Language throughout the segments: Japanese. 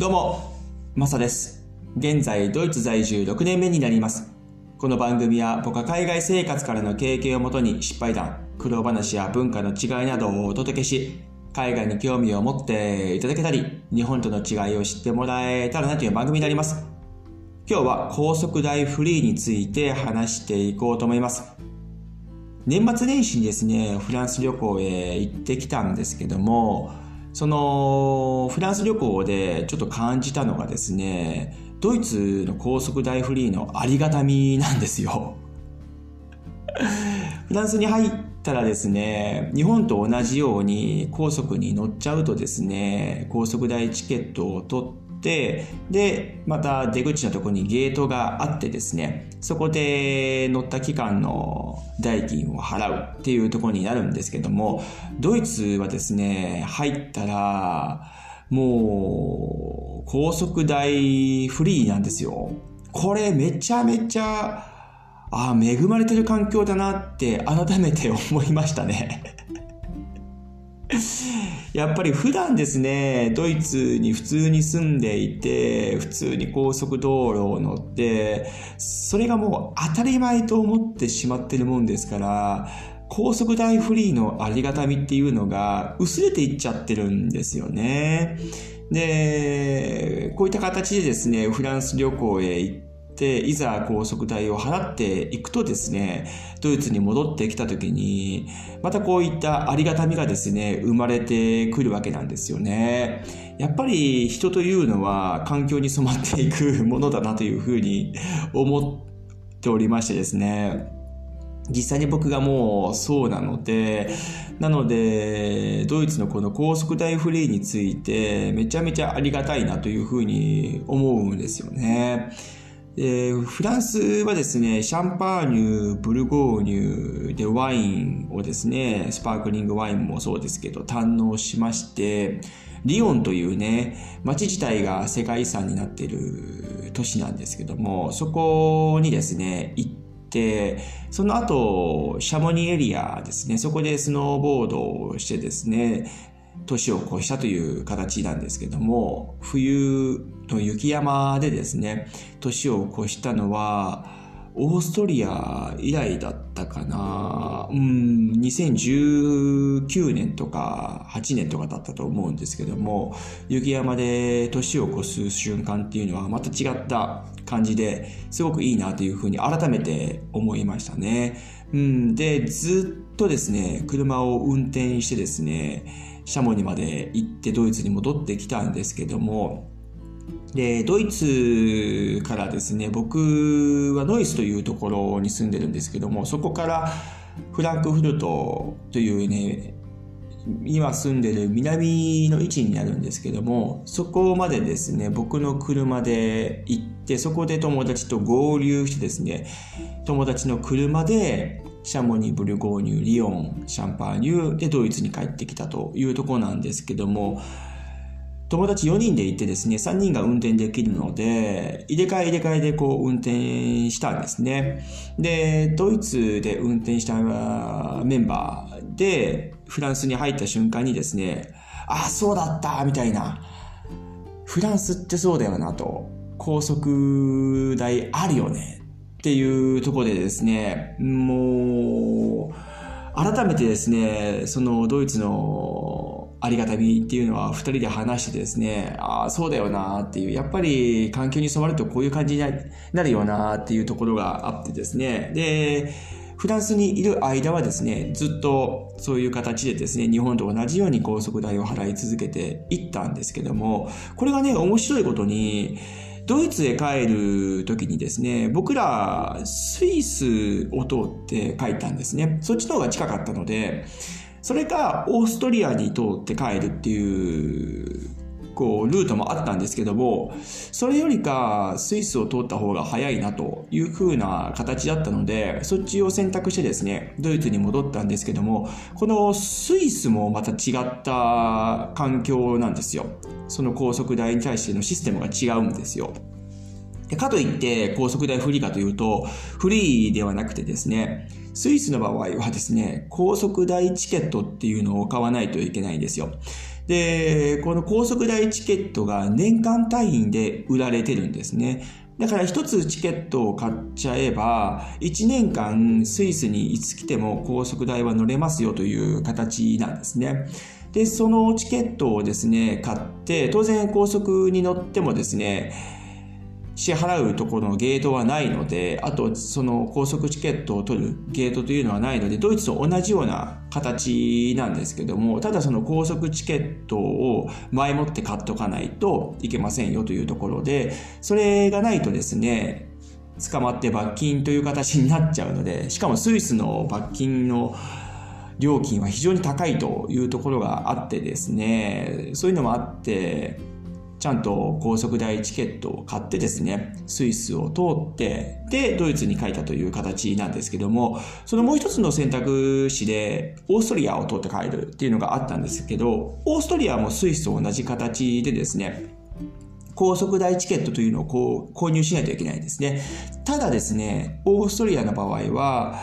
どうも、マサです。現在、ドイツ在住6年目になります。この番組は僕は海外生活からの経験をもとに失敗談、苦労話や文化の違いなどをお届けし、海外に興味を持っていただけたり、日本との違いを知ってもらえたらなという番組になります。今日は高速代フリーについて話していこうと思います。年末年始にですね、フランス旅行へ行ってきたんですけども、そのフランス旅行でちょっと感じたのがですね、ドイツの高速大フリーのありがたみなんですよ。フランスに入ったらですね、日本と同じように高速に乗っちゃうとですね、高速代チケットを取ってって、で、また出口のところにゲートがあってですね、そこで乗った期間の代金を払うっていうところになるんですけども、ドイツはですね、入ったら、もう、高速代フリーなんですよ。これめちゃめちゃ、ああ、恵まれてる環境だなって改めて思いましたね。やっぱり普段ですね、ドイツに普通に住んでいて、普通に高速道路を乗って、それがもう当たり前と思ってしまってるもんですから、高速代フリーのありがたみっていうのが薄れていっちゃってるんですよね。で、こういった形でですね、フランス旅行へ行って、でいざ高速代を払っていくとですね、ドイツに戻ってきた時に、またこういったありがたみがですね、生まれてくるわけなんですよね。やっぱり人というのは環境に染まっていくものだなというふうに 思っておりましてですね。実際に僕がもうそうなので、なので、ドイツのこの高速代フリーについてめちゃめちゃありがたいなというふうに思うんですよね。でフランスはですね、シャンパーニュ、ブルゴーニュでワインをですね、スパークリングワインもそうですけど、堪能しまして、リヨンというね、街自体が世界遺産になっている都市なんですけども、そこにですね、行って、その後、シャモニエリアですね、そこでスノーボードをしてですね、年を越したという形なんですけども、冬の雪山でですね、年を越したのは、オーストリア以来だったかな。うん、2019年とか8年とかだったと思うんですけども、雪山で年を越す瞬間っていうのはまた違った感じですごくいいなというふうに改めて思いましたね。うん、で、ずっとですね、車を運転してですね、シャモニまで行ってドイツに戻ってきたんですけども、で、ドイツからですね、僕はノイスというところに住んでるんですけども、そこからフランクフルトというね、今住んでる南の位置になるんですけども、そこまでですね、僕の車で行って、そこで友達と合流してですね、友達の車でシャモニー、ブルゴーニュ、リヨン、シャンパーニュでドイツに帰ってきたというところなんですけども、友達4人で行ってですね、3人が運転できるので、入れ替え入れ替えでこう運転したんですね。で、ドイツで運転したメンバーで、フランスに入った瞬間にですね、あ、そうだったみたいな。フランスってそうだよなと。高速代あるよね。っていうところでですね、もう、改めてですね、そのドイツのありがたみっていうのは二人で話してですね、ああ、そうだよなっていう、やっぱり環境に染まるとこういう感じになるよなっていうところがあってですね、で、フランスにいる間はですね、ずっとそういう形でですね、日本と同じように高速代を払い続けていったんですけども、これがね、面白いことに、ドイツへ帰る時にですね、僕らスイスを通って帰ったんですね。そっちの方が近かったので、それかオーストリアに通って帰るっていう、こう、ルートもあったんですけども、それよりかスイスを通った方が早いなという風な形だったので、そっちを選択してですね、ドイツに戻ったんですけども、このスイスもまた違った環境なんですよ。その高速代に対してのシステムが違うんですよ。かといって高速代フリーかというと、フリーではなくてですね、スイスの場合はですね、高速代チケットっていうのを買わないといけないんですよ。で、この高速代チケットが年間単位で売られてるんですね。だから1つチケットを買っちゃえば、1年間スイスにいつ来ても高速代は乗れますよという形なんですね。で、そのチケットをですね、買って、当然高速に乗ってもですね、支払うところのゲートはないので、あとその高速チケットを取るゲートというのはないので、ドイツと同じような形なんですけども、ただその高速チケットを前もって買っとかないといけませんよというところで、それがないとですね、捕まって罰金という形になっちゃうので、しかもスイスの罰金の料金は非常に高いというところがあってですね、そういうのもあって、ちゃんと高速代チケットを買ってですね、スイスを通って、で、ドイツに帰ったという形なんですけども、そのもう一つの選択肢で、オーストリアを通って帰るっていうのがあったんですけど、オーストリアもスイスと同じ形でですね、高速代チケットというのをこう購入しないといけないんですね。ただですね、オーストリアの場合は、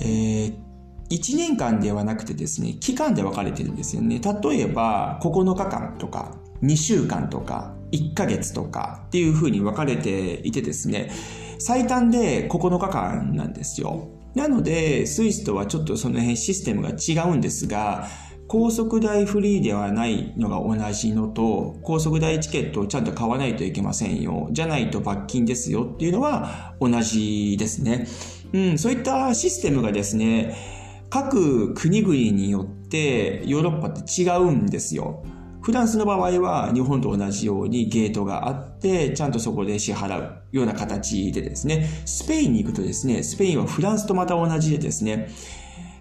えー、1年間ではなくてですね、期間で分かれてるんですよね。例えば、9日間とか、2週間とか1ヶ月とかっていう風に分かれていてですね、最短で9日間なんですよ。なので、スイスとはちょっとその辺システムが違うんですが、高速代フリーではないのが同じのと、高速代チケットをちゃんと買わないといけませんよ。じゃないと罰金ですよっていうのは同じですね。うん、そういったシステムがですね、各国々によってヨーロッパって違うんですよ。フランスの場合は日本と同じようにゲートがあって、ちゃんとそこで支払うような形でですね、スペインに行くとですね、スペインはフランスとまた同じでですね、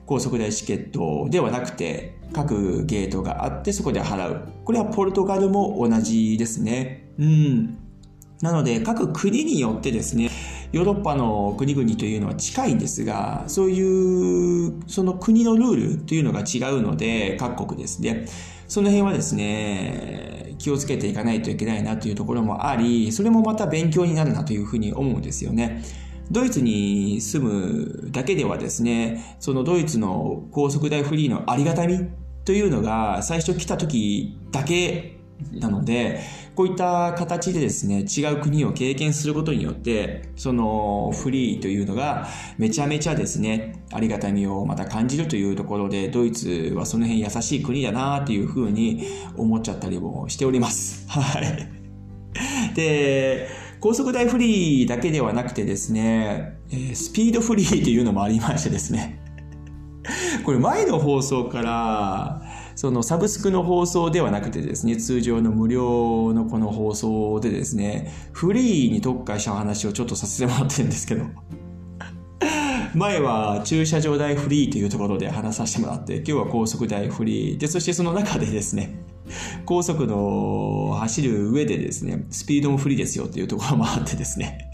高速代チケットではなくて、各ゲートがあってそこで払う。これはポルトガルも同じですね。うん。なので、各国によってですね、ヨーロッパの国々というのは近いんですが、そういう、その国のルールというのが違うので、各国ですね。その辺はですね、気をつけていかないといけないなというところもあり、それもまた勉強になるなというふうに思うんですよね。ドイツに住むだけではですね、そのドイツの高速代フリーのありがたみというのが最初来た時だけなので、こういった形でですね、違う国を経験することによって、そのフリーというのがめちゃめちゃですね、ありがたみをまた感じるというところで、ドイツはその辺優しい国だなっていうふうに思っちゃったりもしております。はい。で、高速代フリーだけではなくてですね、スピードフリーというのもありましてですね、これ前の放送から、そのサブスクの放送ではなくてですね、通常の無料のこの放送でですね、フリーに特化した話をちょっとさせてもらってるんですけど、前は駐車場代フリーというところで話させてもらって、今日は高速代フリー。で、そしてその中でですね、高速の走る上でですね、スピードもフリーですよっていうところもあってですね、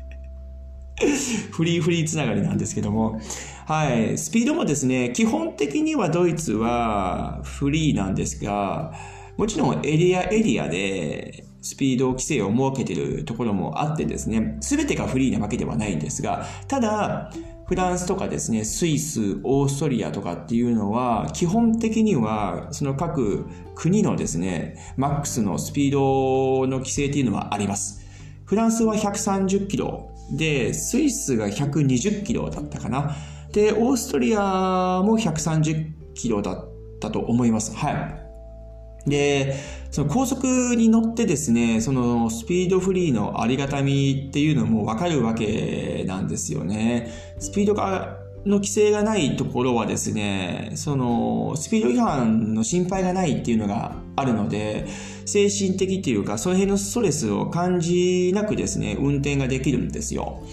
フリーフリーつながりなんですけども、はい。スピードもですね、基本的にはドイツはフリーなんですが、もちろんエリアエリアでスピード規制を設けているところもあってですね、すべてがフリーなわけではないんですが、ただ、フランスとかですね、スイス、オーストリアとかっていうのは、基本的には、その各国のですね、マックスのスピードの規制っていうのはあります。フランスは130キロで、スイスが120キロだったかな。で、オーストリアも130キロだったと思います。はい。で、その高速に乗ってですね、そのスピードフリーのありがたみっていうのもわかるわけなんですよね。スピードがの規制がないところはですね、そのスピード違反の心配がないっていうのがあるので、精神的っていうか、その辺のストレスを感じなくですね、運転ができるんですよ。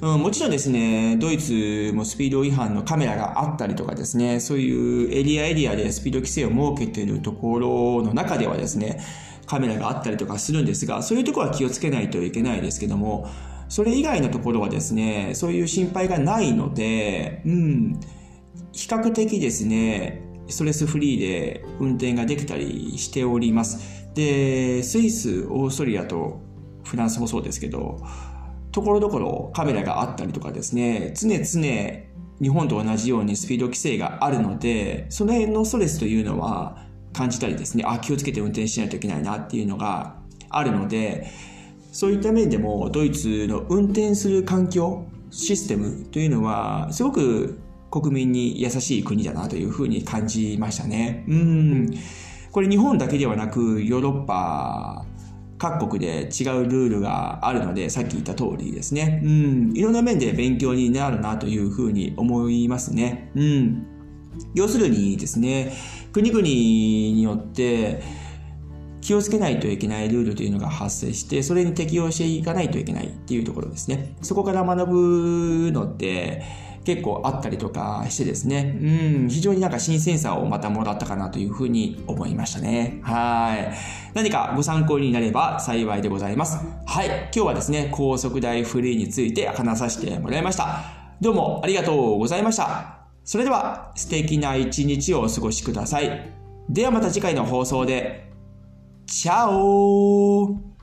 うん、もちろんですね、ドイツもスピード違反のカメラがあったりとかですね、そういうエリアエリアでスピード規制を設けているところの中ではですね、カメラがあったりとかするんですが、そういうところは気をつけないといけないですけども、それ以外のところはですね、そういう心配がないので、うん、比較的ですね、ストレスフリーで運転ができたりしております。で、スイス、オーストリアとフランスもそうですけど、ところどころカメラがあったりとかですね、常々日本と同じようにスピード規制があるので、その辺のストレスというのは感じたりですね、あ、気をつけて運転しないといけないなっていうのがあるので、そういった面でもドイツの運転する環境、システムというのはすごく国民に優しい国だなというふうに感じましたね。うん。これ日本だけではなくヨーロッパ各国で違うルールがあるので、さっき言った通りですね。うん。いろんな面で勉強になるなというふうに思いますね。うん。要するにですね、国々によって、気をつけないといけないルールというのが発生して、それに適用していかないといけないっていうところですね。そこから学ぶのって、結構あったりとかしてですね、うん、非常になんか新鮮さをまたもらったかなというふうに思いましたね。はい。何かご参考になれば幸いでございます。はい。今日はですね、高速代フリーについて話させてもらいました。どうもありがとうございました。それでは素敵な一日をお過ごしください。ではまた次回の放送で。チャオ